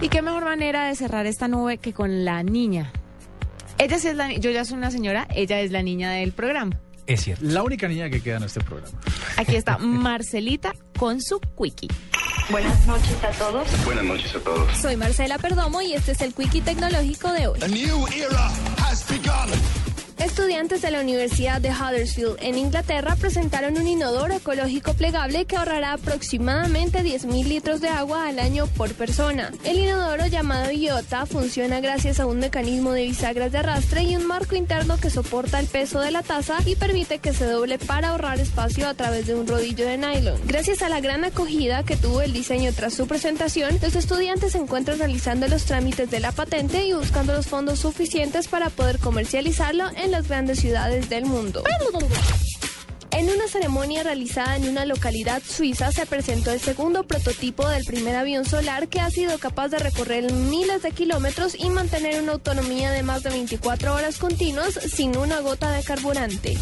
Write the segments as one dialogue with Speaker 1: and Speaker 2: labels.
Speaker 1: Y qué mejor manera de cerrar esta nube que con la niña. Ella sí es la yo ya soy una señora, ella es la niña del programa.
Speaker 2: Es cierto.
Speaker 3: La única niña que queda en este programa.
Speaker 1: Aquí está Marcelita con su quickie.
Speaker 4: Buenas noches a todos.
Speaker 5: Buenas noches a todos.
Speaker 6: Soy Marcela Perdomo y este es el Quickie Tecnológico de hoy.
Speaker 5: A new era has begun.
Speaker 6: Estudiantes de la Universidad de Huddersfield en Inglaterra presentaron un inodoro ecológico plegable que ahorrará aproximadamente 10.000 litros de agua al año por persona. El inodoro llamado Iota funciona gracias a un mecanismo de bisagras de arrastre y un marco interno que soporta el peso de la taza y permite que se doble para ahorrar espacio a través de un rodillo de nylon. Gracias a la gran acogida que tuvo el diseño tras su presentación, los estudiantes se encuentran realizando los trámites de la patente y buscando los fondos suficientes para poder comercializarlo en las grandes ciudades del mundo. En una ceremonia realizada en una localidad suiza se presentó el segundo prototipo del primer avión solar que ha sido capaz de recorrer miles de kilómetros y mantener una autonomía de más de 24 horas continuas sin una gota de carburante.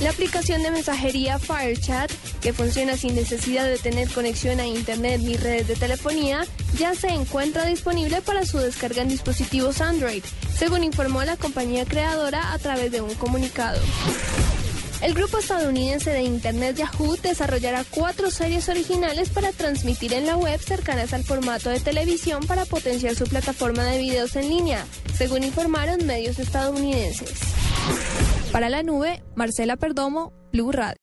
Speaker 6: La aplicación de mensajería FireChat, que funciona sin necesidad de tener conexión a Internet ni redes de telefonía, ya se encuentra disponible para su descarga en dispositivos Android, según informó la compañía creadora a través de un comunicado. El grupo estadounidense de Internet Yahoo desarrollará cuatro series originales para transmitir en la web cercanas al formato de televisión para potenciar su plataforma de videos en línea, según informaron medios estadounidenses. Para la nube, Marcela Perdomo, Blue Radio.